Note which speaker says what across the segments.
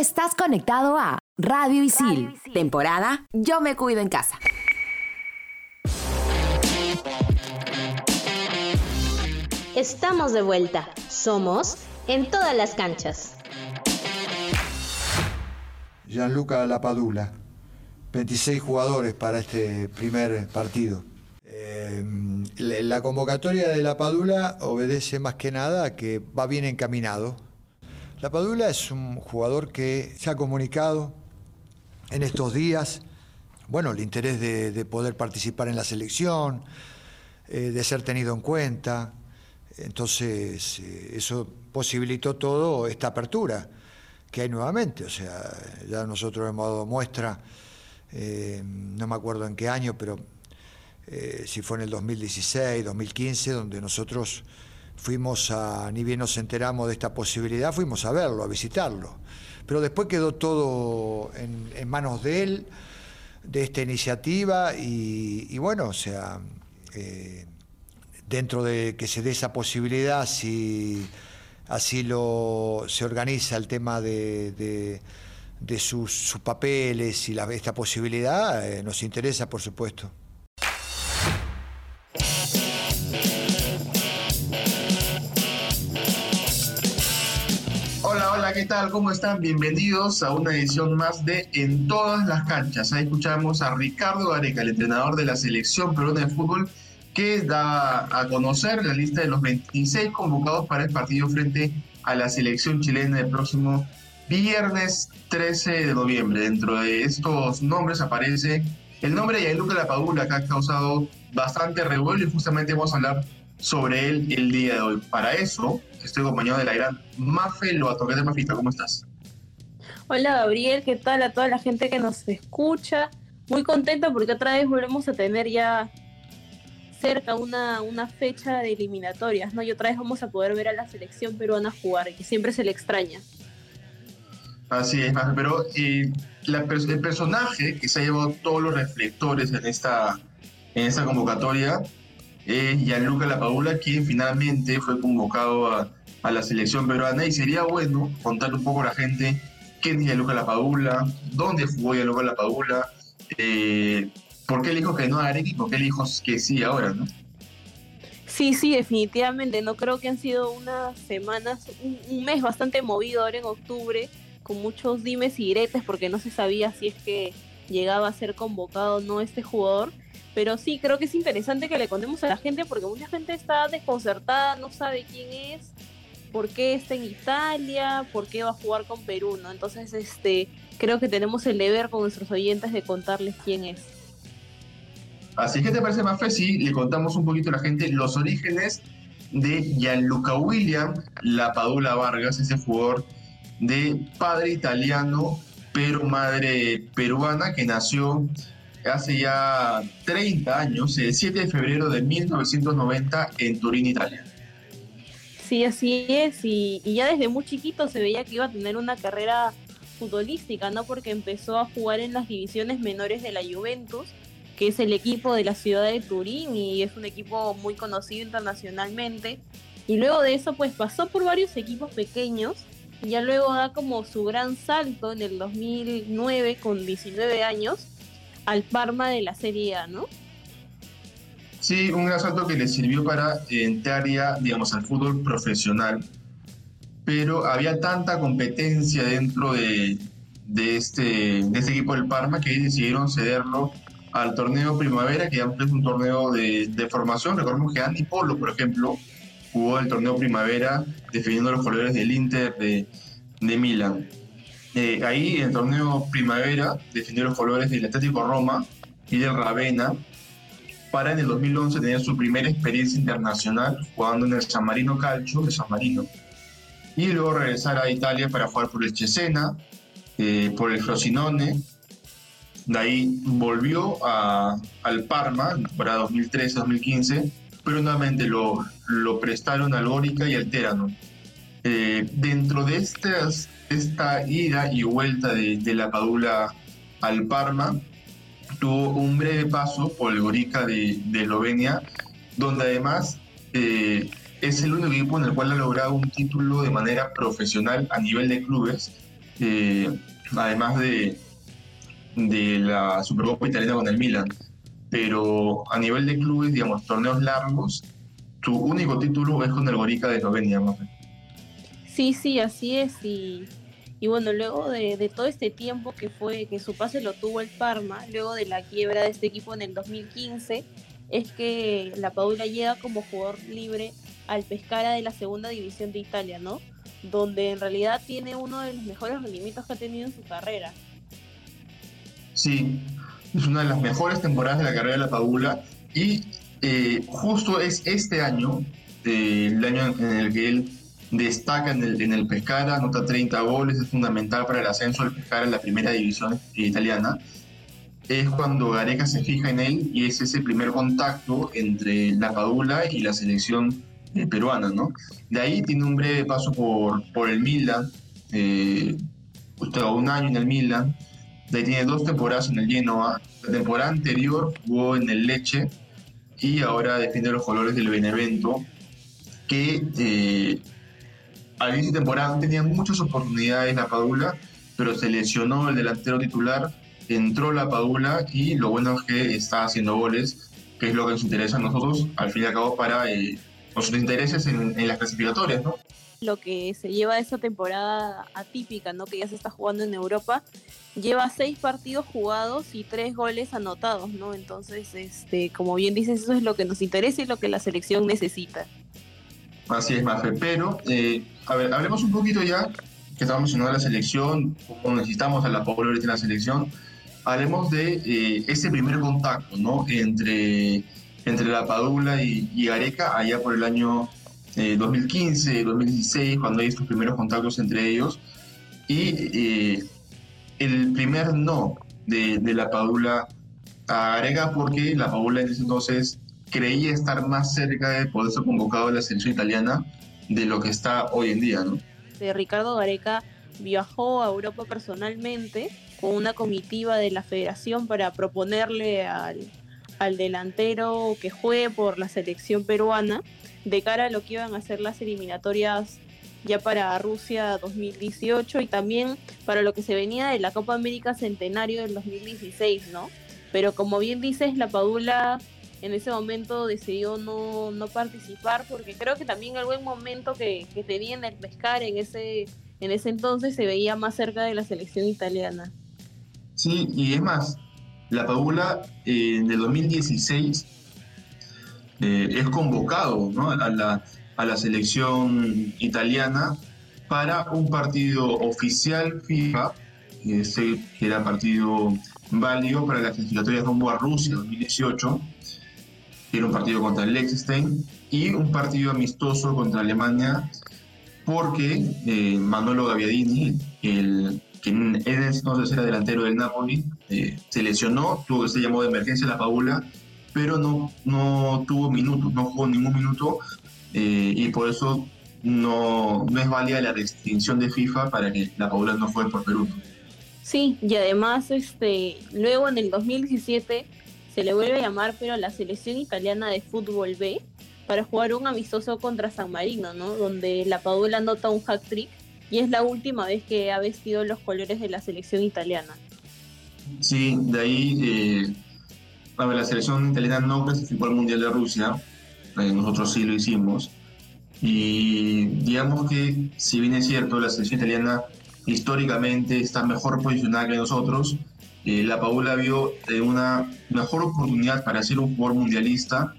Speaker 1: estás conectado a Radio Isil, temporada Yo me cuido en casa.
Speaker 2: Estamos de vuelta. Somos en todas las canchas.
Speaker 3: Gianluca Lapadula, 26 jugadores para este primer partido. Eh, la convocatoria de Lapadula obedece más que nada a que va bien encaminado. Lapadula es un jugador que se ha comunicado en estos días, bueno, el interés de, poder participar en la selección, eh, de ser tenido en cuenta. Entonces, eh, eso posibilitó todo esta apertura que hay nuevamente. O sea, ya nosotros hemos dado muestra, eh, no me acuerdo en qué año, pero si fue en el 2016, 2015, donde nosotros fuimos a, ni bien nos enteramos de esta posibilidad, fuimos a verlo, a visitarlo. Pero después quedó todo en, manos de él, de esta iniciativa, y, bueno, o sea, eh, dentro de que se dé esa posibilidad, si así lo, se organiza el tema de, sus, papeles y esta posibilidad, eh, nos interesa, por supuesto.
Speaker 4: Tal? ¿Cómo están? Bienvenidos a una edición más de En todas las canchas. Ahí escuchamos a Ricardo Gareca, el entrenador de la selección peruana de fútbol, que da a conocer la lista de los 26 convocados para el partido frente a la selección chilena el próximo viernes 13 de noviembre. Dentro de estos nombres aparece el nombre de Gianluca Lapadula, que ha causado bastante revuelo y justamente vamos a hablar sobre él el día de hoy. Para eso, estoy acompañado de la gran Mafe Loato. de Mafita? ¿Cómo estás?
Speaker 5: Hola Gabriel, ¿qué tal a toda la gente que nos escucha? Muy contenta porque otra vez volvemos a tener ya cerca una, una fecha de eliminatorias, ¿no? Y otra vez vamos a poder ver a la selección peruana jugar, que siempre se le extraña.
Speaker 4: Así es, pero eh, el personaje que se ha llevado todos los reflectores en esta, en esta convocatoria es Gianluca Lapadula, quien finalmente fue convocado a, a, la selección peruana. Y sería bueno contar un poco a la gente quién es Gianluca Lapadula, dónde jugó Gianluca Lapadula, eh, ¿Por qué el hijo que no a Areca y por qué el hijo que sí ahora, no?
Speaker 5: Sí, sí, definitivamente. No creo que han sido unas semanas, un, mes bastante movido ahora en octubre, con muchos dimes y diretes, porque no se sabía si es que llegaba a ser convocado o no este jugador. Pero sí, creo que es interesante que le contemos a la gente, porque mucha gente está desconcertada, no sabe quién es, por qué está en Italia, por qué va a jugar con Perú, ¿no? Entonces, este, creo que tenemos el deber con nuestros oyentes de contarles quién es.
Speaker 4: Así que te parece más fácil si le contamos un poquito a la gente los orígenes de Gianluca William Lapadula Vargas, ese jugador de padre italiano pero madre peruana que nació hace ya 30 años, el 7 de febrero de 1990 en Turín, Italia.
Speaker 5: Sí, así es, y, ya desde muy chiquito se veía que iba a tener una carrera futbolística, ¿no? Porque empezó a jugar en las divisiones menores de la Juventus que es el equipo de la ciudad de Turín y es un equipo muy conocido internacionalmente. Y luego de eso, pues pasó por varios equipos pequeños y ya luego da como su gran salto en el 2009 con 19 años al Parma de la Serie A, ¿no?
Speaker 4: Sí, un gran salto que le sirvió para entrar ya, digamos, al fútbol profesional. Pero había tanta competencia dentro de, de, este, de este equipo del Parma que decidieron cederlo al torneo primavera, que es un torneo de, de formación. Recordemos que Andy Polo, por ejemplo, jugó el torneo primavera defendiendo los colores del Inter de, de Milán. Eh, ahí en el torneo primavera defendió los colores del Atlético Roma y del Ravenna. Para en el 2011 tener su primera experiencia internacional jugando en el San Marino Calcio de San Marino. Y luego regresar a Italia para jugar por el Cesena, eh, por el Frosinone. De ahí volvió al Parma para 2013-2015, pero nuevamente lo, prestaron al Górica y al Terano. Eh, dentro de estas, esta ida y vuelta de, la Padula al Parma, tuvo un breve paso por el Gorica de, de Eslovenia, donde además eh, es el único equipo en el cual ha logrado un título de manera profesional a nivel de clubes eh, además de, de la Supercopa italiana con el Milan. Pero a nivel de clubes, digamos, torneos largos, tu único título es con el Gorica de Eslovenia,
Speaker 5: Sí, sí, así es. Y, y bueno, luego de, de, todo este tiempo que fue, que su pase lo tuvo el Parma, luego de la quiebra de este equipo en el 2015, es que la Padula llega como jugador libre al Pescara de la segunda división de Italia, ¿no? Donde en realidad tiene uno de los mejores rendimientos que ha tenido en su carrera.
Speaker 4: Sí, es una de las mejores temporadas de la carrera de la Padula y eh, justo es este año, el año en el que él destaca en el, en el Pescara, anota 30 goles, es fundamental para el ascenso del Pescara en la primera división italiana es cuando Gareca se fija en él y es ese primer contacto entre la Padula y la selección eh, peruana, ¿no? De ahí tiene un breve paso por, por el Milan, eh, un año en el Milan, de ahí tiene dos temporadas en el Genoa, la temporada anterior jugó en el Leche y ahora defiende los colores del Benevento, que eh, al inicio de temporada tenía muchas oportunidades la Padula, pero se lesionó el delantero titular entró la Padula y lo bueno es que está haciendo goles, que es lo que nos interesa a nosotros, al fin y al cabo, para eh, nuestros intereses en, las clasificatorias, ¿no?
Speaker 5: Lo que se lleva esa temporada atípica, ¿no? Que ya se está jugando en Europa, lleva seis partidos jugados y tres goles anotados, ¿no? Entonces, este, como bien dices, eso es lo que nos interesa y lo que la selección necesita.
Speaker 4: Así es, Mafe. Pero, eh, a ver, hablemos un poquito ya, que estamos mencionando la selección, cómo necesitamos a la población en la selección hablemos de eh, ese primer contacto, ¿no? Entre, entre la Padula y, y Areca, allá por el año 2015, eh, 2016, cuando hay estos primeros contactos entre ellos. Y eh, el primer no de, de, la Padula a Areca, porque la Padula en ese entonces creía estar más cerca de poder ser convocado a la selección italiana de lo que está hoy en día, ¿no?
Speaker 5: De Ricardo Gareca viajó a Europa personalmente con una comitiva de la federación para proponerle al, delantero que juegue por la selección peruana de cara a lo que iban a ser las eliminatorias ya para Rusia 2018 y también para lo que se venía de la Copa América Centenario del 2016, ¿no? Pero como bien dices, la Padula en ese momento decidió no, no participar porque creo que también el buen momento que, que tenía en el pescar en ese, en ese entonces se veía más cerca de la selección italiana.
Speaker 4: Sí, y es más, la Padula eh, en el 2016 eh, es convocado a, la, a la selección italiana para un partido oficial FIFA, que era partido válido para las clasificatorias rumbo a Rusia 2018, era un partido contra el Liechtenstein y un partido amistoso contra Alemania porque eh, Manolo Gaviadini, el quien es entonces era delantero del Napoli, eh, se lesionó, tuvo se llamó de emergencia la Paula, pero no, no tuvo minutos, no jugó ningún minuto eh, y por eso no, no es válida la restricción de FIFA para que la Paula no juegue por Perú.
Speaker 5: Sí, y además este, luego en el 2017 se le vuelve a llamar pero a la selección italiana de fútbol B para jugar un amistoso contra San Marino, ¿no? Donde la Paula anota un hack trick y es la última vez que ha vestido los colores de la selección italiana.
Speaker 4: Sí, de ahí eh, la selección italiana no clasificó al Mundial de Rusia, eh, nosotros sí lo hicimos, y digamos que si bien es cierto, la selección italiana históricamente está mejor posicionada que nosotros, eh, la Paula vio una mejor oportunidad para ser un jugador mundialista,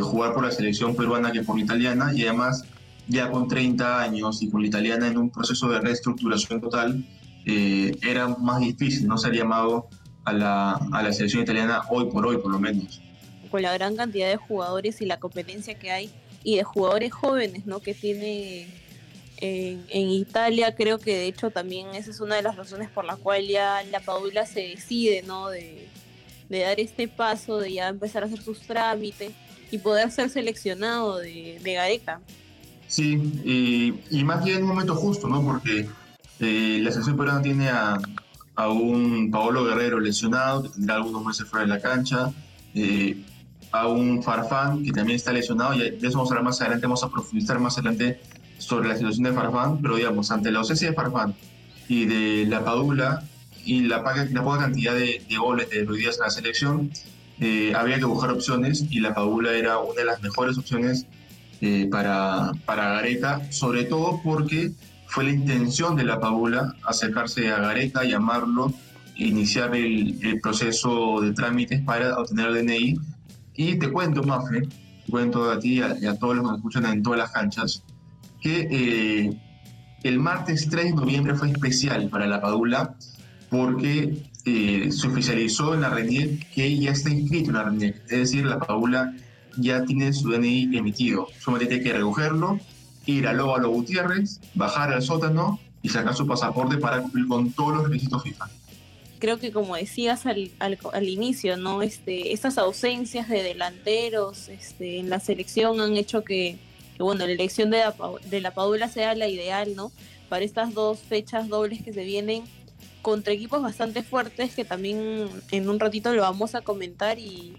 Speaker 4: jugar por la selección peruana que por la italiana, y además ya con 30 años y con la italiana en un proceso de reestructuración total, eh, era más difícil no ser llamado a la, a la selección italiana hoy por hoy, por lo menos.
Speaker 5: Con la gran cantidad de jugadores y la competencia que hay y de jugadores jóvenes ¿no? que tiene en, Italia, creo que de hecho también esa es una de las razones por la cual ya la Paula se decide ¿no? de, de dar este paso, de ya empezar a hacer sus trámites y poder ser seleccionado de, de Gareca.
Speaker 4: Sí, y, más bien en un momento justo, ¿no? Porque eh, la selección peruana tiene a, a, un Paolo Guerrero lesionado, que tendrá algunos meses fuera de la cancha, eh, a un Farfán, que también está lesionado, y de eso vamos a hablar más adelante, vamos a profundizar más adelante sobre la situación de Farfán, pero digamos, ante la ausencia de Farfán y de la Padula y la, la poca cantidad de, goles de Luis Díaz en la selección, eh, había que buscar opciones y la Padula era una de las mejores opciones eh, para, para Gareca, sobre todo porque fue la intención de la Padula acercarse a Gareca, llamarlo, iniciar el, el proceso de trámites para obtener el DNI. Y te cuento, Mafe, te cuento a ti y a, todos los que me escuchan en todas las canchas, que eh, el martes 3 de noviembre fue especial para la Padula porque eh, se oficializó en la RENIEC que ya está inscrito en la RENIEC, es decir, la Padula ya tiene su DNI emitido, solamente tiene que recogerlo, ir a Lóbalo Gutiérrez, bajar al sótano y sacar su pasaporte para cumplir con todos los requisitos FIFA.
Speaker 5: Creo que como decías al, inicio, ¿no? Este, estas ausencias de delanteros este, en la selección han hecho que, bueno, la elección de la, de la Padula sea la ideal, ¿no? Para estas dos fechas dobles que se vienen contra equipos bastante fuertes que también en un ratito lo vamos a comentar y,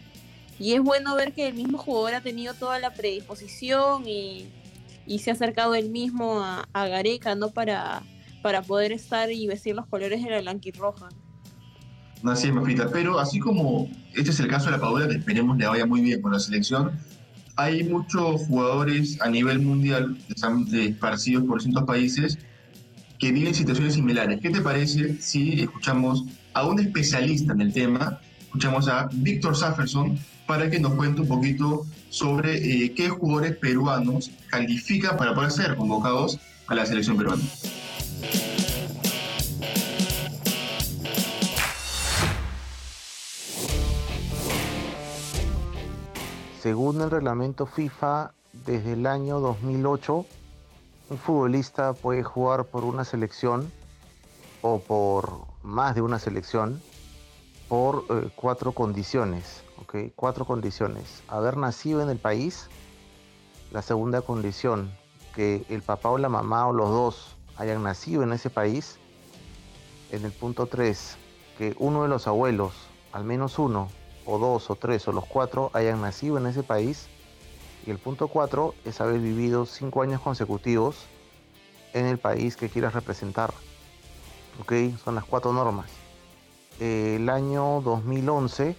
Speaker 5: y es bueno ver que el mismo jugador ha tenido toda la predisposición y, y se ha acercado él mismo a, a Gareca, ¿no? Para, para poder estar y vestir los colores de la blanquirroja.
Speaker 4: Así es, Mafita. Pero así como este es el caso de la Padula, que esperemos le vaya muy bien con la selección, hay muchos jugadores a nivel mundial que están esparcidos por distintos países que viven situaciones similares. ¿Qué te parece si escuchamos a un especialista en el tema? Escuchamos a Víctor Safferson para que nos cuente un poquito sobre eh, qué jugadores peruanos califican para poder ser convocados a la selección peruana.
Speaker 6: Según el reglamento FIFA, desde el año 2008, un futbolista puede jugar por una selección o por más de una selección por eh, cuatro condiciones. Cuatro condiciones. Haber nacido en el país. La segunda condición, que el papá o la mamá o los dos hayan nacido en ese país. En el punto 3, que uno de los abuelos, al menos uno, o dos o tres o los cuatro hayan nacido en ese país. Y el punto cuatro es haber vivido cinco años consecutivos en el país que quieras representar. ¿Ok? Son las cuatro normas. el año 2011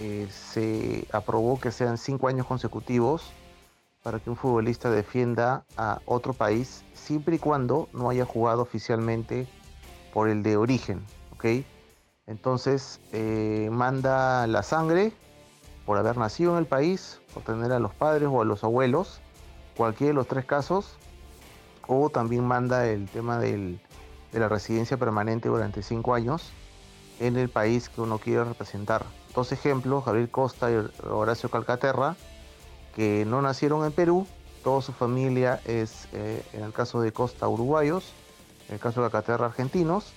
Speaker 6: eh, se aprobó que sean cinco años consecutivos para que un futbolista defienda a otro país siempre y cuando no haya jugado oficialmente por el de origen. ¿Ok? Entonces eh, manda la sangre por haber nacido en el país, por tener a los padres o a los abuelos, cualquiera de los tres casos, o también manda el tema de la residencia permanente durante cinco años en el país que uno quiere representar. Dos ejemplos, Gabriel Costa y Horacio Calcaterra, que no nacieron en Perú, toda su familia es, eh, en el caso de Costa, uruguayos, en el caso de Calcaterra, argentinos,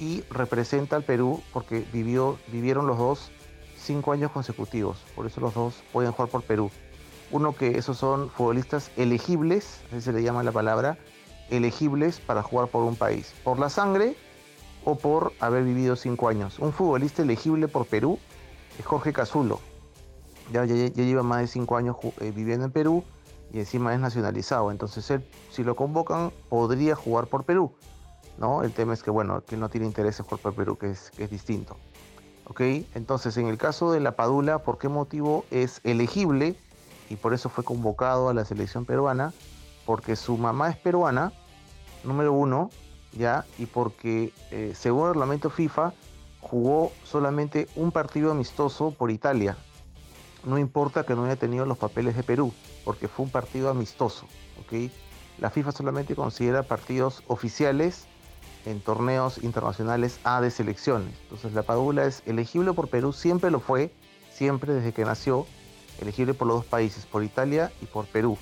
Speaker 6: y representa al Perú porque vivió, vivieron los dos cinco años consecutivos. Por eso los dos pueden jugar por Perú. Uno que esos son futbolistas elegibles, así se le llama la palabra, elegibles para jugar por un país. Por la sangre o por haber vivido cinco años. Un futbolista elegible por Perú es Jorge Cazulo. Ya, lleva más de cinco años eh, viviendo en Perú y encima es nacionalizado. Entonces si lo convocan, podría jugar por Perú. El tema es que, bueno, que no tiene interés en jugar Perú, que es, que es distinto. ¿Ok? Entonces, en el caso de la Padula, ¿por qué motivo es elegible? Y por eso fue convocado a la selección peruana, porque su mamá es peruana, número uno, ya, y porque, eh, según el reglamento FIFA, jugó solamente un partido amistoso por Italia. No importa que no haya tenido los papeles de Perú, porque fue un partido amistoso, ¿ok? La FIFA solamente considera partidos oficiales en torneos internacionales A de selecciones. Entonces la Padula es elegible por Perú, siempre lo fue, siempre desde que nació, elegible por los dos países, por Italia y por Perú.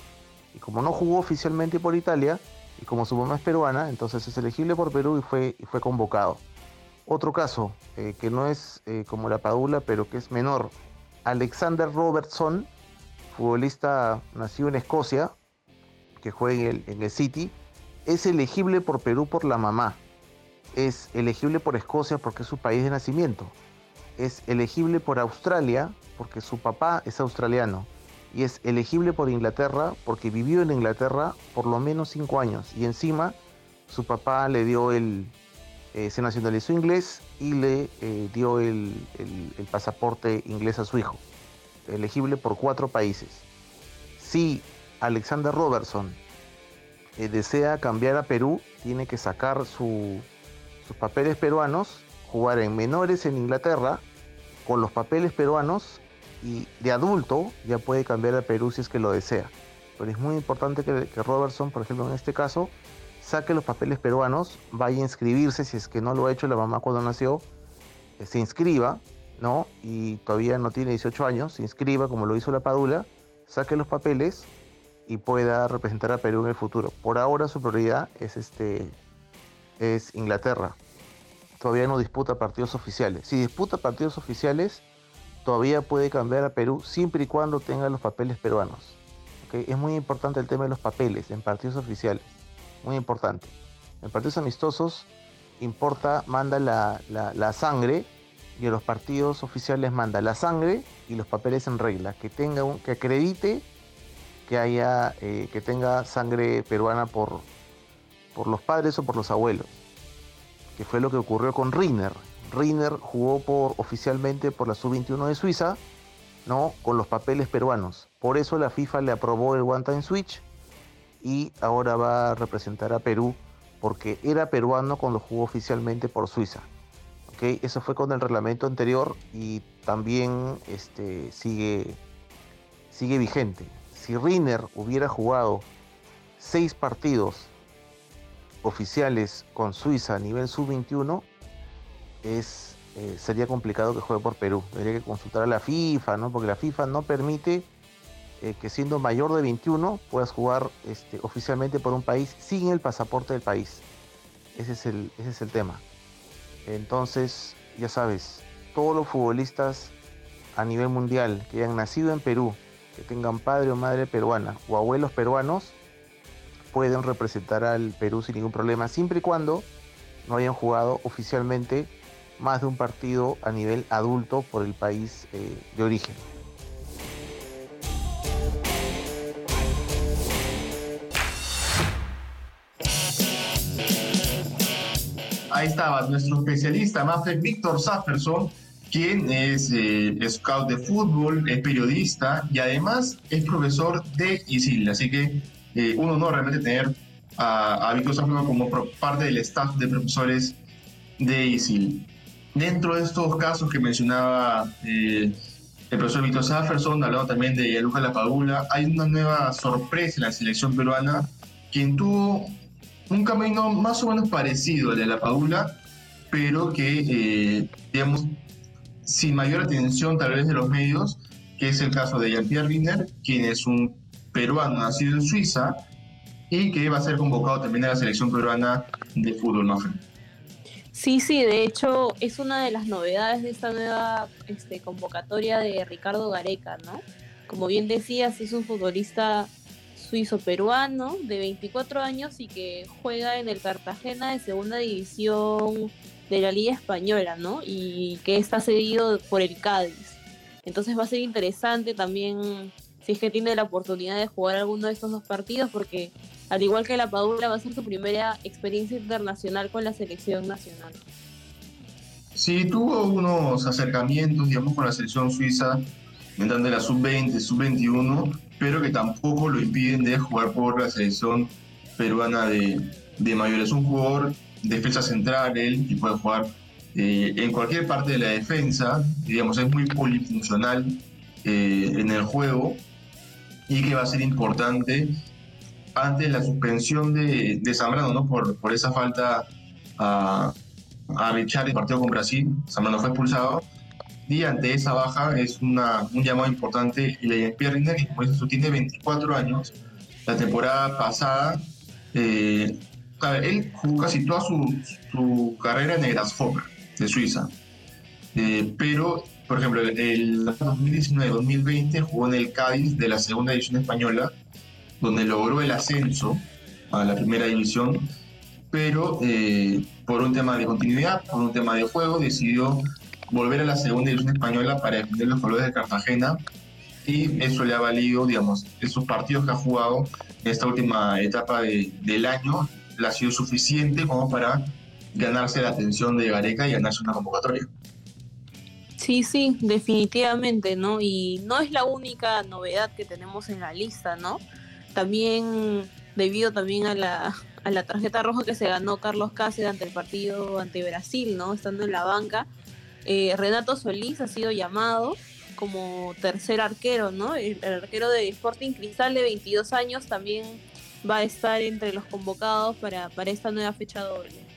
Speaker 6: Y como no jugó oficialmente por Italia, y como su mamá es peruana, entonces es elegible por Perú y fue, y fue convocado. Otro caso, eh, que no es eh, como la Padula, pero que es menor, Alexander Robertson, futbolista nacido en Escocia, que juega en en el City, es elegible por Perú por la mamá es elegible por Escocia porque es su país de nacimiento. Es elegible por Australia porque su papá es australiano. Y es elegible por Inglaterra porque vivió en Inglaterra por lo menos cinco años. Y encima su papá le dio el, eh, se nacionalizó inglés y le eh, dio el, pasaporte inglés a su hijo, elegible por cuatro países. Si Alexander Robertson eh, desea cambiar a Perú, tiene que sacar sus papeles peruanos, jugar en menores en Inglaterra, con los papeles peruanos y de adulto ya puede cambiar a Perú si es que lo desea. Pero es muy importante que, que Robertson, por ejemplo, en este caso, saque los papeles peruanos, vaya a inscribirse, si es que no lo ha hecho la mamá cuando nació, se inscriba, ¿no? Y todavía no tiene 18 años, se inscriba como lo hizo la Padula, saque los papeles y pueda representar a Perú en el futuro. Por ahora su prioridad es, este, es Inglaterra. Todavía no disputa partidos oficiales. Si disputa partidos oficiales, todavía puede cambiar a Perú siempre y cuando tenga los papeles peruanos. Es muy importante el tema de los papeles en partidos oficiales muy importante. En partidos amistosos importa, manda la, sangre y en los partidos oficiales manda la sangre y los papeles en regla, que tenga un, que acredite que haya, eh, que tenga sangre peruana por, por los padres o por los abuelos, que fue lo que ocurrió con Riner. Riner jugó por, oficialmente por la sub-21 de Suiza, ¿no? con los papeles peruanos. Por eso la FIFA le aprobó el One Time Switch y ahora va a representar a Perú porque era peruano cuando jugó oficialmente por Suiza. ¿Okay? Eso fue con el reglamento anterior y también este, sigue, sigue vigente. Si Riner hubiera jugado seis partidos oficiales con Suiza a nivel sub-21, es, eh, sería complicado que juegue por Perú. Tendría que consultar a la FIFA, ¿no? porque la FIFA no permite eh, que siendo mayor de 21 puedas jugar este, oficialmente por un país sin el pasaporte del país. Ese es el, ese es el tema. Entonces, ya sabes, todos los futbolistas a nivel mundial que hayan nacido en Perú, que tengan padre o madre peruana o abuelos peruanos, pueden representar al Perú sin ningún problema, siempre y cuando no hayan jugado oficialmente más de un partido a nivel adulto por el país eh, de origen.
Speaker 4: ahí estaba nuestro especialista, Manfred Víctor Safferson, quien es eh, scout de fútbol, es periodista y además es profesor de ISIL. Así que eh, un honor realmente tener a, Víctor Safferson como parte del staff de profesores de ISIL. Dentro de estos casos que mencionaba eh, el profesor Víctor Safferson, hablando también de Yaluca Lapadula, hay una nueva sorpresa en la selección peruana, quien tuvo un camino más o menos parecido al de la Paula, pero que, eh, digamos, sin mayor atención tal vez de los medios, que es el caso de Jean-Pierre Wiener, quien es un peruano nacido en Suiza y que va a ser convocado también a la selección peruana de fútbol, ¿no?
Speaker 5: Sí, sí, de hecho es una de las novedades de esta nueva este, convocatoria de Ricardo Gareca, ¿no? Como bien decías, es un futbolista suizo-peruano de 24 años y que juega en el Cartagena de segunda división de la Liga Española, ¿no? Y que está cedido por el Cádiz. Entonces va a ser interesante también si es que tiene la oportunidad de jugar alguno de estos dos partidos, porque al igual que la Padula va a ser su primera experiencia internacional con la selección nacional.
Speaker 4: Sí, tuvo unos acercamientos, digamos, con la selección suiza, de la sub-20, sub-21, pero que tampoco lo impiden de jugar por la selección peruana de, de mayores. Es un jugador defensa central, él, y puede jugar eh, en cualquier parte de la defensa, digamos, es muy polifuncional eh, en el juego y que va a ser importante ante la suspensión de, de Zambrano, ¿no? Por, por esa falta a, a Richard el partido con Brasil. Zambrano fue expulsado y ante esa baja es una, un llamado importante y la Pierre Riner, como dices tiene 24 años. La temporada pasada, eh, él jugó casi toda su, su carrera en el Grasshopper de Suiza. Eh, pero, por ejemplo, el 2019-2020 jugó en el Cádiz de la segunda división española, donde logró el ascenso a la primera división, pero eh, por un tema de continuidad, por un tema de juego, decidió volver a la segunda división española para defender los colores de Cartagena y eso le ha valido, digamos, esos partidos que ha jugado en esta última etapa del año, le ha sido suficiente como para ganarse la atención de Gareca y ganarse una convocatoria.
Speaker 5: Sí, sí, definitivamente, ¿no? Y no es la única novedad que tenemos en la lista, ¿no? También debido también a la, a la tarjeta roja que se ganó Carlos Cáceres ante el partido ante Brasil, ¿no? Estando en la banca, eh, Renato Solís ha sido llamado como tercer arquero, ¿no? El, arquero de Sporting Cristal de 22 años también va a estar entre los convocados para, para esta nueva fecha doble.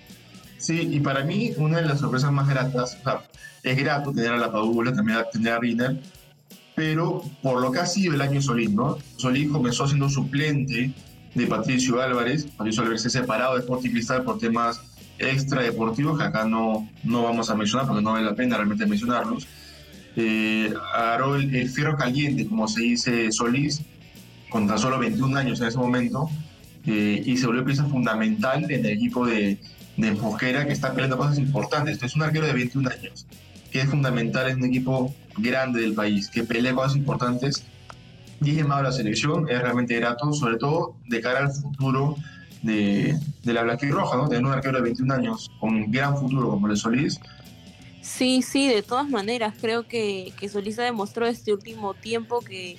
Speaker 4: Sí, y para mí una de las sorpresas más gratas, o sea, es grato tener a la Padula, también tener a Riner, pero por lo que ha sido el año Solís, ¿no? Solís comenzó siendo suplente de Patricio Álvarez, Patricio Álvarez se separado de Sporting Cristal por temas extradeportivos que acá no, no vamos a mencionar porque no vale la pena realmente mencionarlos. Eh, agarró el, fierro caliente, como se dice Solís, con tan solo 21 años en ese momento, eh, y se volvió pieza fundamental en el equipo de, de Mosquera que está peleando cosas importantes. Es un arquero de 21 años, que es fundamental en un equipo grande del país, que pelea cosas importantes y es llamado a la selección, es realmente grato, sobre todo de cara al futuro de, de la Roja, ¿no? Tener un arquero de 21 años con gran futuro como el Solís.
Speaker 5: Sí, sí, de todas maneras, creo que, que Solís ha demostrado este último tiempo que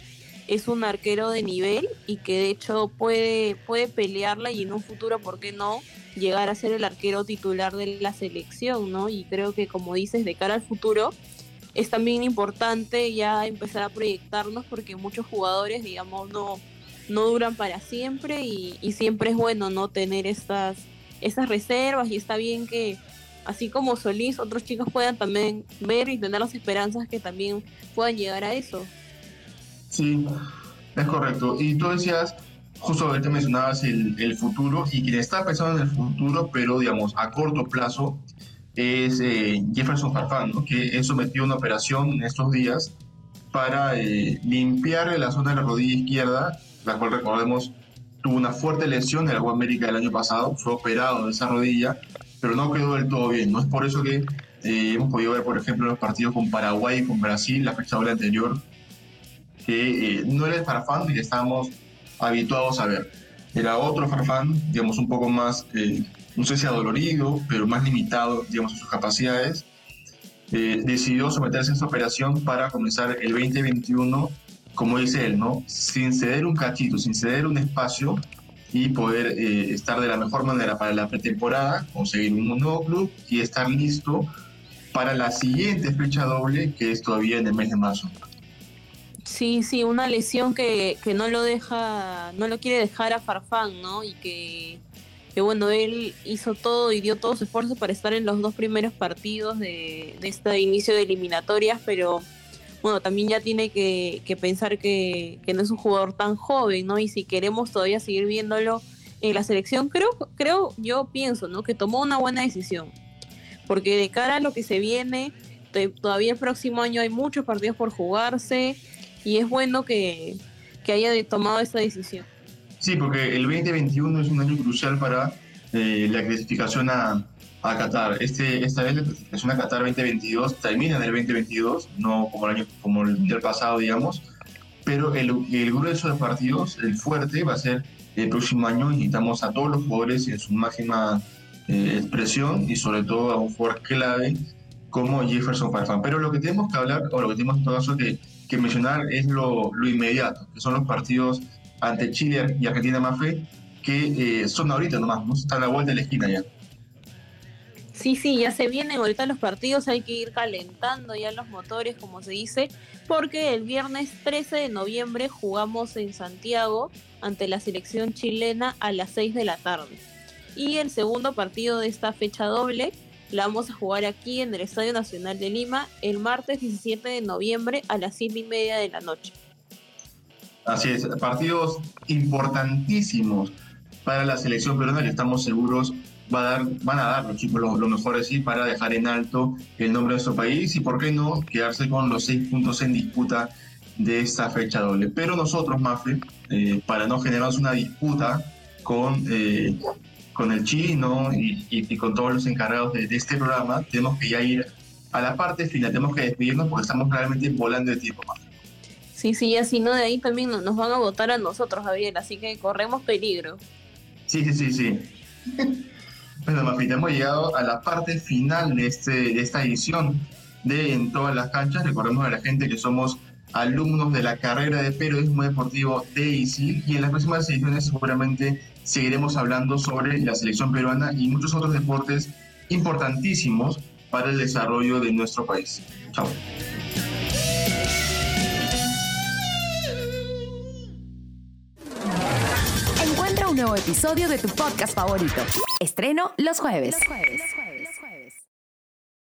Speaker 5: es un arquero de nivel y que de hecho puede, puede pelearla y en un futuro, ¿por qué no?, llegar a ser el arquero titular de la selección, ¿no? Y creo que como dices, de cara al futuro, es también importante ya empezar a proyectarnos porque muchos jugadores, digamos, no, no duran para siempre y, siempre es bueno no tener estas, estas reservas y está bien que así como Solís, otros chicos puedan también ver y tener las esperanzas que también puedan llegar a eso.
Speaker 4: Sí, es correcto. Y tú decías, justo ahorita mencionabas el, el futuro y quien está pensando en el futuro, pero digamos a corto plazo, es eh, Jefferson Farfán, que es sometido a una operación en estos días para eh, limpiar la zona de la rodilla izquierda, la cual recordemos tuvo una fuerte lesión en la Copa América del año pasado, fue operado de esa rodilla, pero no quedó del todo bien. No es por eso que eh, hemos podido ver, por ejemplo, los partidos con Paraguay y con Brasil, la fecha anterior, que no era el Farfán que estábamos habituados a ver. Era otro Farfán, digamos, un poco más no sé si adolorido, pero más limitado, digamos, en sus capacidades, eh, decidió someterse a esta operación para comenzar el 2021, como dice él, ¿no? Sin ceder un cachito, sin ceder un espacio y poder eh, estar de la mejor manera para la pretemporada, conseguir un nuevo club y estar listo para la siguiente fecha doble, que es todavía en el mes de marzo.
Speaker 5: Sí, sí, una lesión que, que no lo deja, no lo quiere dejar a Farfán, ¿no? Y que que bueno, él hizo todo y dio todo su esfuerzo para estar en los dos primeros partidos de, este inicio de eliminatorias, pero bueno, también ya tiene que, pensar que, no es un jugador tan joven, ¿no? Y si queremos todavía seguir viéndolo en la selección, creo, creo, yo pienso, ¿no? Que tomó una buena decisión. Porque de cara a lo que se viene, todavía el próximo año hay muchos partidos por jugarse y es bueno que, que haya tomado esta decisión.
Speaker 4: Sí, porque el 2021 es un año crucial para eh, la clasificación a, a, Qatar. Este, esta vez la clasificación a Qatar 2022 termina en el 2022, no como el año como el mundial pasado, digamos. Pero el, el grueso de partidos, el fuerte, va a ser el próximo año. Necesitamos a todos los jugadores en su máxima eh, expresión y sobre todo a un jugador clave como Jefferson Farfán. Pero lo que tenemos que hablar, o lo que tenemos en todo caso que, mencionar, es lo, inmediato, que son los partidos ante Chile y Argentina Mafé, que eh, son ahorita nomás, ¿no? a la vuelta de la esquina ya.
Speaker 5: Sí, sí, ya se vienen ahorita los partidos, hay que ir calentando ya los motores, como se dice, porque el viernes 13 de noviembre jugamos en Santiago ante la selección chilena a las 6 de la tarde. Y el segundo partido de esta fecha doble la vamos a jugar aquí en el Estadio Nacional de Lima el martes 17 de noviembre a las 7 y media de la noche.
Speaker 4: Así es, partidos importantísimos para la selección peruana que estamos seguros va a dar, van a dar los chicos lo, mejor de para dejar en alto el nombre de nuestro país y, por qué no, quedarse con los seis puntos en disputa de esta fecha doble. Pero nosotros, Mafe, eh, para no generarnos una disputa con, eh, con el chino y, y, con todos los encargados de, de, este programa, tenemos que ya ir a la parte final, tenemos que despedirnos porque estamos realmente volando de tiempo, Mafe.
Speaker 5: Sí, sí, así no de ahí también nos van a votar a nosotros, Javier, así que corremos peligro.
Speaker 4: Sí, sí, sí, sí. Bueno, Mafita, hemos llegado a la parte final de, este, de esta edición de En todas las canchas. Recordemos a la gente que somos alumnos de la carrera de periodismo deportivo de ISIL y en las próximas ediciones seguramente seguiremos hablando sobre la selección peruana y muchos otros deportes importantísimos para el desarrollo de nuestro país. Chao.
Speaker 1: Encuentra un nuevo episodio de tu podcast favorito. Estreno los jueves. Los jueves.